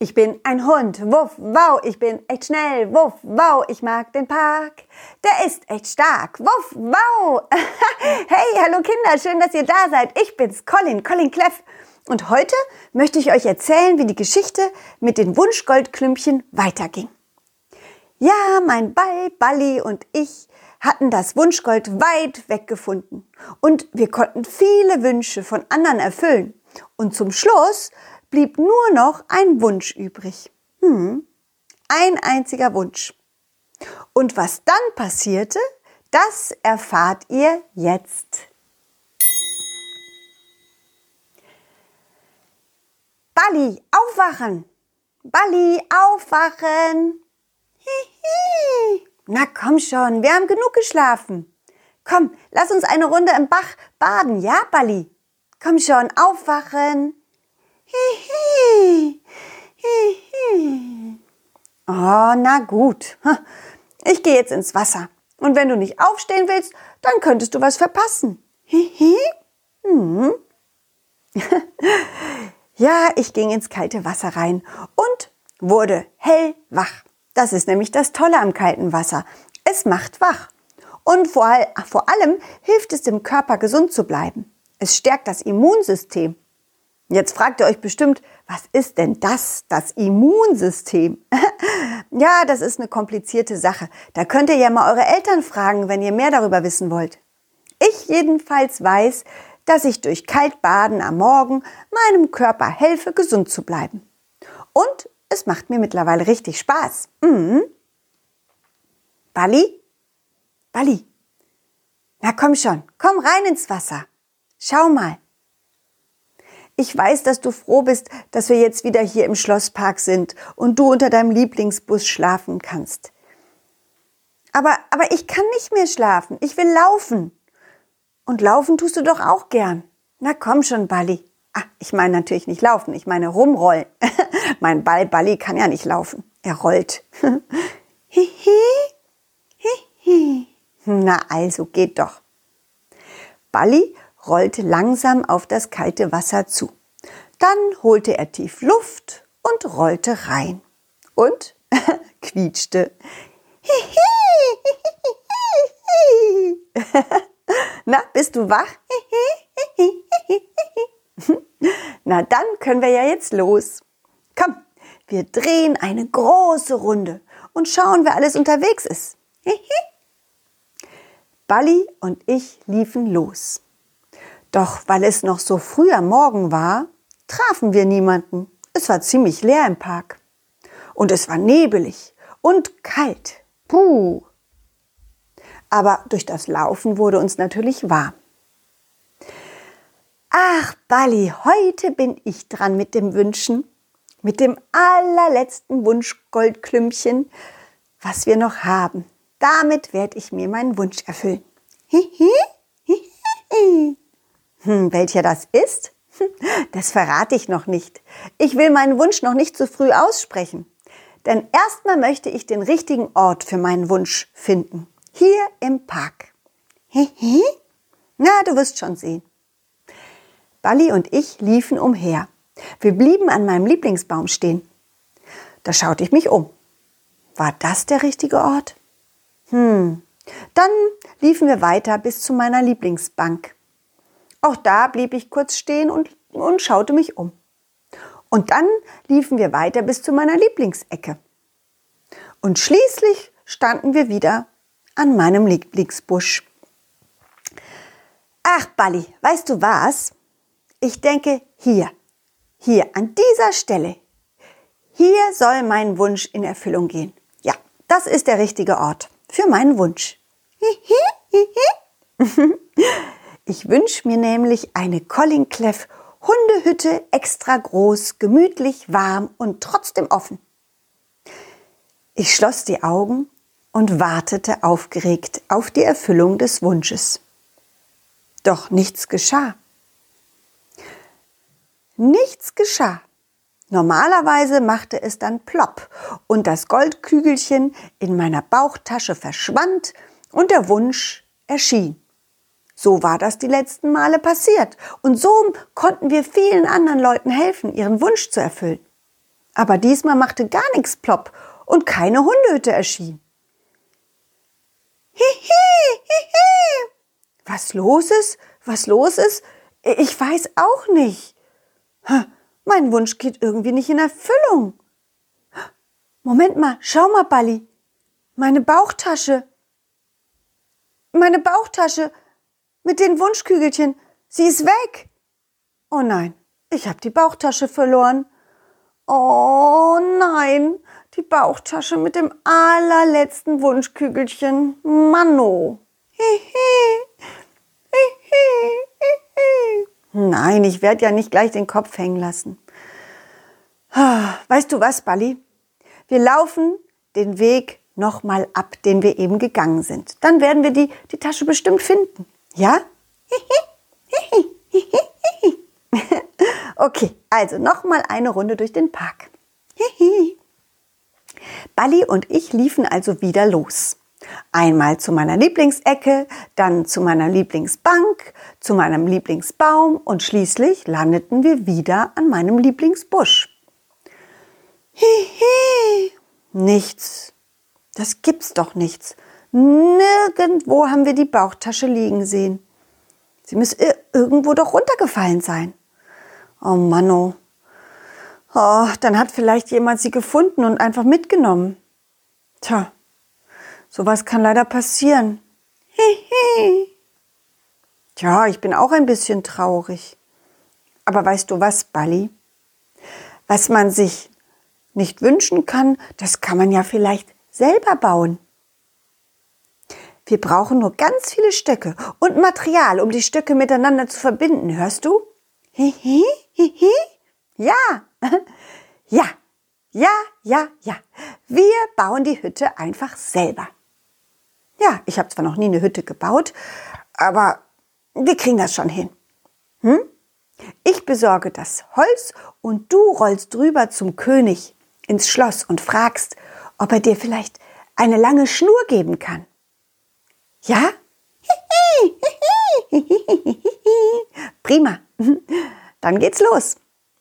Ich bin ein Hund, wuff, wow, ich bin echt schnell, wuff, wow, ich mag den Park. Der ist echt stark, wuff, wow. hey, hallo Kinder, schön, dass ihr da seid. Ich bin's, Colin, Colin Cleff. Und heute möchte ich euch erzählen, wie die Geschichte mit den Wunschgoldklümpchen weiterging. Ja, mein Ball, Balli und ich hatten das Wunschgold weit weggefunden. Und wir konnten viele Wünsche von anderen erfüllen. Und zum Schluss blieb nur noch ein Wunsch übrig. Hm, ein einziger Wunsch. Und was dann passierte, das erfahrt ihr jetzt. Balli, aufwachen! Balli, aufwachen! Hihi. Na komm schon, wir haben genug geschlafen. Komm, lass uns eine Runde im Bach baden, ja, Balli? Komm schon, aufwachen! Hihi. Hihi. Oh, na gut. Ich gehe jetzt ins Wasser. Und wenn du nicht aufstehen willst, dann könntest du was verpassen. Hihi. Hm. ja, ich ging ins kalte Wasser rein und wurde hellwach. Das ist nämlich das Tolle am kalten Wasser. Es macht wach. Und vor, vor allem hilft es dem Körper gesund zu bleiben. Es stärkt das Immunsystem. Jetzt fragt ihr euch bestimmt, was ist denn das, das Immunsystem? ja, das ist eine komplizierte Sache. Da könnt ihr ja mal eure Eltern fragen, wenn ihr mehr darüber wissen wollt. Ich jedenfalls weiß, dass ich durch Kaltbaden am Morgen meinem Körper helfe, gesund zu bleiben. Und es macht mir mittlerweile richtig Spaß. Mhm. Bali? Bali? Na komm schon, komm rein ins Wasser. Schau mal. Ich weiß, dass du froh bist, dass wir jetzt wieder hier im Schlosspark sind und du unter deinem Lieblingsbus schlafen kannst. Aber, aber ich kann nicht mehr schlafen. Ich will laufen. Und laufen tust du doch auch gern. Na komm schon, Balli. Ah, ich meine natürlich nicht laufen, ich meine rumrollen. mein Ball Balli kann ja nicht laufen. Er rollt. Hihi. Hihi. Na also, geht doch. Balli rollte langsam auf das kalte Wasser zu. Dann holte er tief Luft und rollte rein. Und quietschte. Na, bist du wach? Na, dann können wir ja jetzt los. Komm, wir drehen eine große Runde und schauen, wer alles unterwegs ist. Balli und ich liefen los. Doch weil es noch so früh am Morgen war, trafen wir niemanden. Es war ziemlich leer im Park. Und es war nebelig und kalt. Puh. Aber durch das Laufen wurde uns natürlich warm. Ach, Bali, heute bin ich dran mit dem Wünschen, mit dem allerletzten Wunschgoldklümpchen, was wir noch haben. Damit werde ich mir meinen Wunsch erfüllen. Hihi, hihi. Hm, welcher das ist? Das verrate ich noch nicht. Ich will meinen Wunsch noch nicht zu früh aussprechen. Denn erstmal möchte ich den richtigen Ort für meinen Wunsch finden. Hier im Park. Hihi? Na, du wirst schon sehen. Balli und ich liefen umher. Wir blieben an meinem Lieblingsbaum stehen. Da schaute ich mich um. War das der richtige Ort? Hm. Dann liefen wir weiter bis zu meiner Lieblingsbank. Auch da blieb ich kurz stehen und, und schaute mich um. Und dann liefen wir weiter bis zu meiner Lieblingsecke. Und schließlich standen wir wieder an meinem Lieblingsbusch. Ach, Balli, weißt du was? Ich denke hier, hier an dieser Stelle. Hier soll mein Wunsch in Erfüllung gehen. Ja, das ist der richtige Ort für meinen Wunsch. Ich wünsche mir nämlich eine Colin Cleff Hundehütte extra groß, gemütlich, warm und trotzdem offen. Ich schloss die Augen und wartete aufgeregt auf die Erfüllung des Wunsches. Doch nichts geschah. Nichts geschah. Normalerweise machte es dann plopp und das Goldkügelchen in meiner Bauchtasche verschwand und der Wunsch erschien. So war das die letzten Male passiert. Und so konnten wir vielen anderen Leuten helfen, ihren Wunsch zu erfüllen. Aber diesmal machte gar nichts plopp und keine Hundehütte erschien. Hihi, hihi. Was los ist? Was los ist? Ich weiß auch nicht. Mein Wunsch geht irgendwie nicht in Erfüllung. Moment mal, schau mal, Balli. Meine Bauchtasche. Meine Bauchtasche mit den Wunschkügelchen. Sie ist weg. Oh nein, ich habe die Bauchtasche verloren. Oh nein, die Bauchtasche mit dem allerletzten Wunschkügelchen. Manno. Nein, ich werde ja nicht gleich den Kopf hängen lassen. Weißt du was, Balli? Wir laufen den Weg nochmal ab, den wir eben gegangen sind. Dann werden wir die, die Tasche bestimmt finden. Ja? okay, also nochmal eine Runde durch den Park. Balli und ich liefen also wieder los. Einmal zu meiner Lieblingsecke, dann zu meiner Lieblingsbank, zu meinem Lieblingsbaum und schließlich landeten wir wieder an meinem Lieblingsbusch. Hihi, nichts. Das gibt's doch nichts. Nirgendwo haben wir die Bauchtasche liegen sehen. Sie muss irgendwo doch runtergefallen sein. Oh Mann, oh. oh. dann hat vielleicht jemand sie gefunden und einfach mitgenommen. Tja, sowas kann leider passieren. Hihi. Tja, ich bin auch ein bisschen traurig. Aber weißt du was, Balli? Was man sich nicht wünschen kann, das kann man ja vielleicht selber bauen. Wir brauchen nur ganz viele Stöcke und Material, um die Stöcke miteinander zu verbinden. Hörst du? Hihi, hihi. Ja, ja, ja, ja, ja. Wir bauen die Hütte einfach selber. Ja, ich habe zwar noch nie eine Hütte gebaut, aber wir kriegen das schon hin. Hm? Ich besorge das Holz und du rollst drüber zum König ins Schloss und fragst, ob er dir vielleicht eine lange Schnur geben kann. Ja? Prima. Dann geht's los.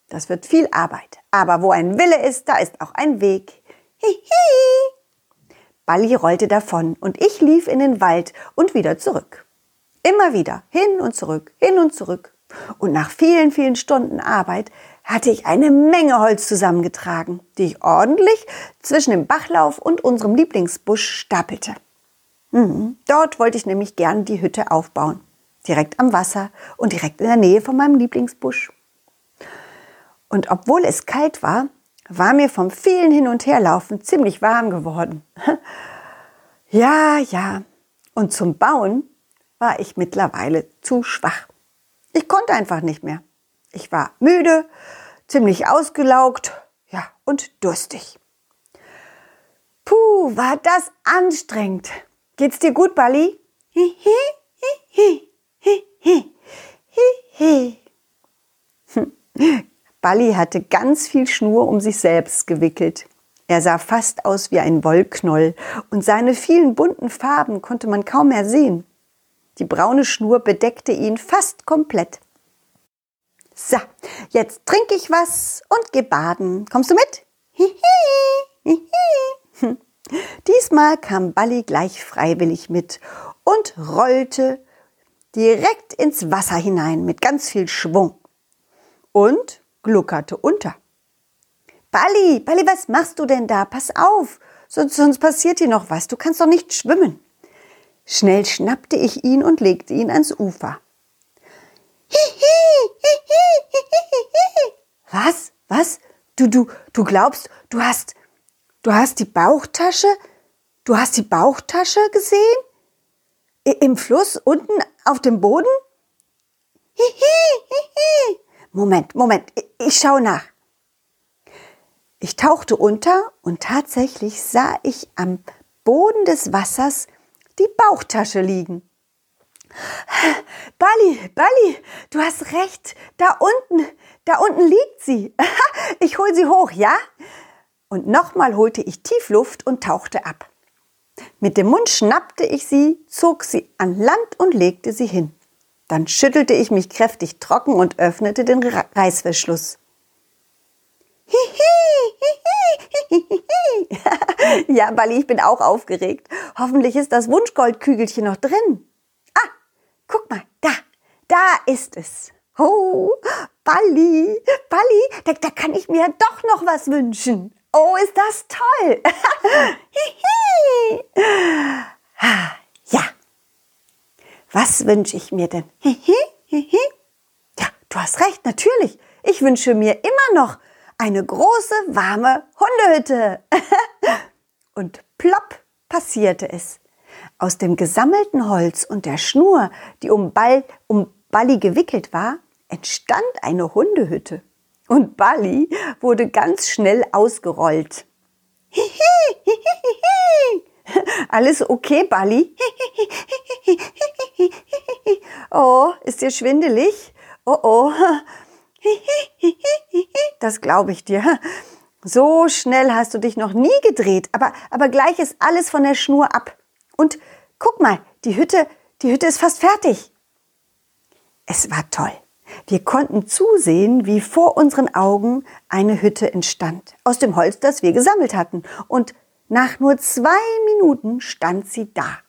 Das wird viel Arbeit. Aber wo ein Wille ist, da ist auch ein Weg. Balli rollte davon und ich lief in den Wald und wieder zurück. Immer wieder, hin und zurück, hin und zurück. Und nach vielen, vielen Stunden Arbeit hatte ich eine Menge Holz zusammengetragen, die ich ordentlich zwischen dem Bachlauf und unserem Lieblingsbusch stapelte. Mhm. Dort wollte ich nämlich gern die Hütte aufbauen. Direkt am Wasser und direkt in der Nähe von meinem Lieblingsbusch. Und obwohl es kalt war, war mir vom vielen Hin- und Herlaufen ziemlich warm geworden. ja, ja. Und zum Bauen war ich mittlerweile zu schwach. Ich konnte einfach nicht mehr. Ich war müde, ziemlich ausgelaugt, ja, und durstig. Puh, war das anstrengend. Geht's dir gut, Bali? Bali hatte ganz viel Schnur um sich selbst gewickelt. Er sah fast aus wie ein Wollknoll und seine vielen bunten Farben konnte man kaum mehr sehen. Die braune Schnur bedeckte ihn fast komplett. So, jetzt trinke ich was und geh baden. Kommst du mit? Diesmal kam Balli gleich freiwillig mit und rollte direkt ins Wasser hinein mit ganz viel Schwung und gluckerte unter. Balli, Balli, was machst du denn da? Pass auf, sonst, sonst passiert dir noch was. Du kannst doch nicht schwimmen. Schnell schnappte ich ihn und legte ihn ans Ufer. Was? Was? Du, du, du glaubst, du hast, Du hast die Bauchtasche? Du hast die Bauchtasche gesehen? Im Fluss unten auf dem Boden? Moment, Moment, ich schaue nach. Ich tauchte unter und tatsächlich sah ich am Boden des Wassers die Bauchtasche liegen. Bali, Bali, du hast recht. Da unten, da unten liegt sie. Ich hol sie hoch, ja? Und nochmal holte ich tief Luft und tauchte ab. Mit dem Mund schnappte ich sie, zog sie an Land und legte sie hin. Dann schüttelte ich mich kräftig trocken und öffnete den Reißverschluss. Ja, Balli, ich bin auch aufgeregt. Hoffentlich ist das Wunschgoldkügelchen noch drin. Ah, guck mal, da, da ist es. Oh, Balli, Balli, da, da kann ich mir doch noch was wünschen. Oh, ist das toll. ja. Was wünsche ich mir denn? ja, du hast recht, natürlich. Ich wünsche mir immer noch eine große, warme Hundehütte. und plopp passierte es. Aus dem gesammelten Holz und der Schnur, die um, Ball, um Balli gewickelt war, entstand eine Hundehütte. Und Balli wurde ganz schnell ausgerollt. Alles okay, Balli? Oh, ist dir schwindelig? Oh oh. Das glaube ich dir. So schnell hast du dich noch nie gedreht, aber, aber gleich ist alles von der Schnur ab. Und guck mal, die Hütte, die Hütte ist fast fertig. Es war toll. Wir konnten zusehen, wie vor unseren Augen eine Hütte entstand, aus dem Holz, das wir gesammelt hatten. Und nach nur zwei Minuten stand sie da.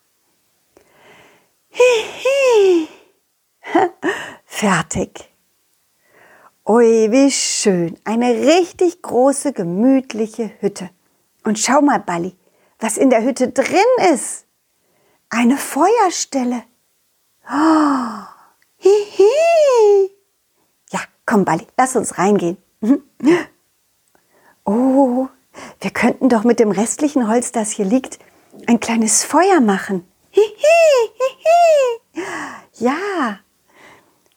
Hihi. Fertig. Ui, wie schön. Eine richtig große, gemütliche Hütte. Und schau mal, Balli, was in der Hütte drin ist. Eine Feuerstelle. Oh, hihi. Ja, komm, Balli, lass uns reingehen. Oh, wir könnten doch mit dem restlichen Holz, das hier liegt, ein kleines Feuer machen. Hihi, hihi. Ja,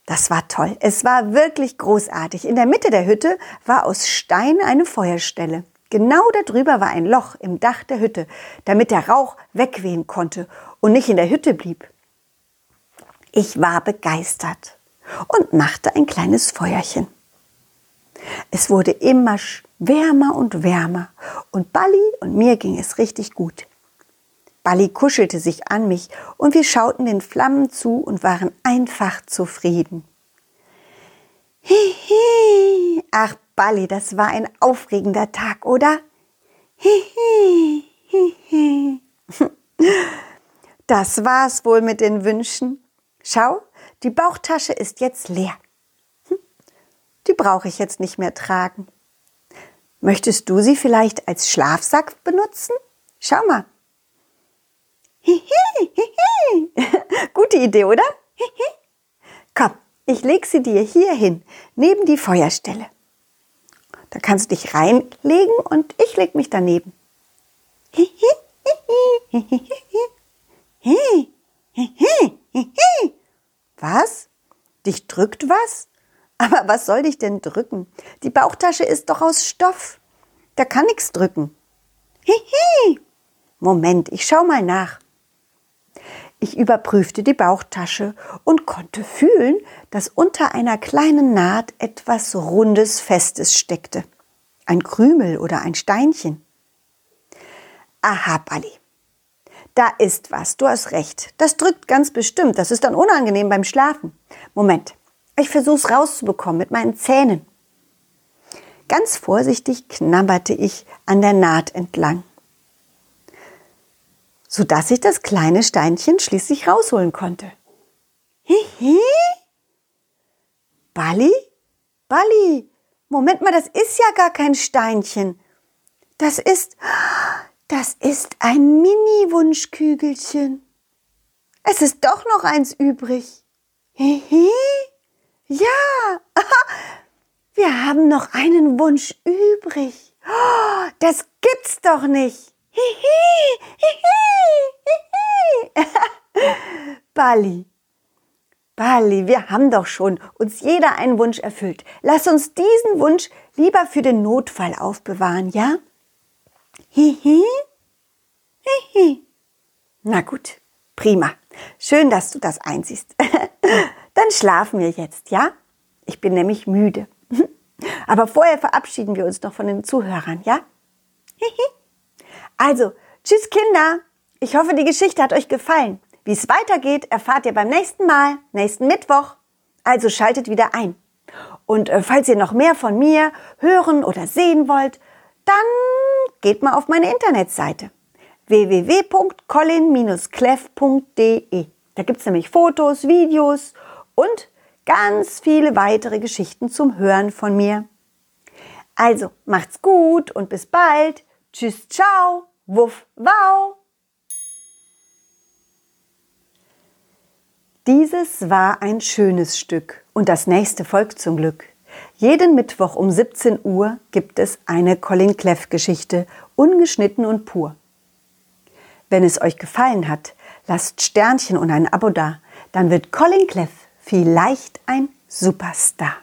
das war toll. Es war wirklich großartig. In der Mitte der Hütte war aus Stein eine Feuerstelle. Genau darüber war ein Loch im Dach der Hütte, damit der Rauch wegwehen konnte und nicht in der Hütte blieb. Ich war begeistert und machte ein kleines Feuerchen. Es wurde immer wärmer und wärmer und Balli und mir ging es richtig gut. Balli kuschelte sich an mich und wir schauten den Flammen zu und waren einfach zufrieden. Hihi, ach Balli, das war ein aufregender Tag, oder? Hihi, hihi. Das war's wohl mit den Wünschen. Schau, die Bauchtasche ist jetzt leer. Hm, die brauche ich jetzt nicht mehr tragen. Möchtest du sie vielleicht als Schlafsack benutzen? Schau mal. Gute Idee, oder? Komm, ich leg sie dir hier hin, neben die Feuerstelle. Da kannst du dich reinlegen und ich leg mich daneben. Was? Dich drückt was? Aber was soll dich denn drücken? Die Bauchtasche ist doch aus Stoff. Da kann nichts drücken. Hihi. Moment, ich schau mal nach. Ich überprüfte die Bauchtasche und konnte fühlen, dass unter einer kleinen Naht etwas Rundes, Festes steckte. Ein Krümel oder ein Steinchen. Aha, Balli. Da ist was, du hast recht. Das drückt ganz bestimmt. Das ist dann unangenehm beim Schlafen. Moment, ich versuch's rauszubekommen mit meinen Zähnen. Ganz vorsichtig knabberte ich an der Naht entlang, sodass ich das kleine Steinchen schließlich rausholen konnte. Hihi? Balli? Balli? Moment mal, das ist ja gar kein Steinchen. Das ist, das ist ein Mini-Wunschkügelchen. Es ist doch noch eins übrig. Hihi? Ja, wir haben noch einen Wunsch übrig. Das gibt's doch nicht. Hihi, hihi, hihi. Bali, Bali, wir haben doch schon uns jeder einen Wunsch erfüllt. Lass uns diesen Wunsch lieber für den Notfall aufbewahren, ja? Hihi? Hihi. Na gut, prima. Schön, dass du das einsiehst. Dann schlafen wir jetzt, ja? Ich bin nämlich müde. Aber vorher verabschieden wir uns noch von den Zuhörern, ja? Hihi. Also, tschüss Kinder. Ich hoffe, die Geschichte hat euch gefallen. Wie es weitergeht, erfahrt ihr beim nächsten Mal, nächsten Mittwoch. Also schaltet wieder ein. Und äh, falls ihr noch mehr von mir hören oder sehen wollt, Dann geht mal auf meine Internetseite www.colin-cleff.de. Da gibt es nämlich Fotos, Videos und ganz viele weitere Geschichten zum Hören von mir. Also macht's gut und bis bald. Tschüss, ciao, wuff, wow. Dieses war ein schönes Stück und das nächste folgt zum Glück. Jeden Mittwoch um 17 Uhr gibt es eine Colin Cleff Geschichte, ungeschnitten und pur. Wenn es euch gefallen hat, lasst Sternchen und ein Abo da, dann wird Colin Cleff vielleicht ein Superstar.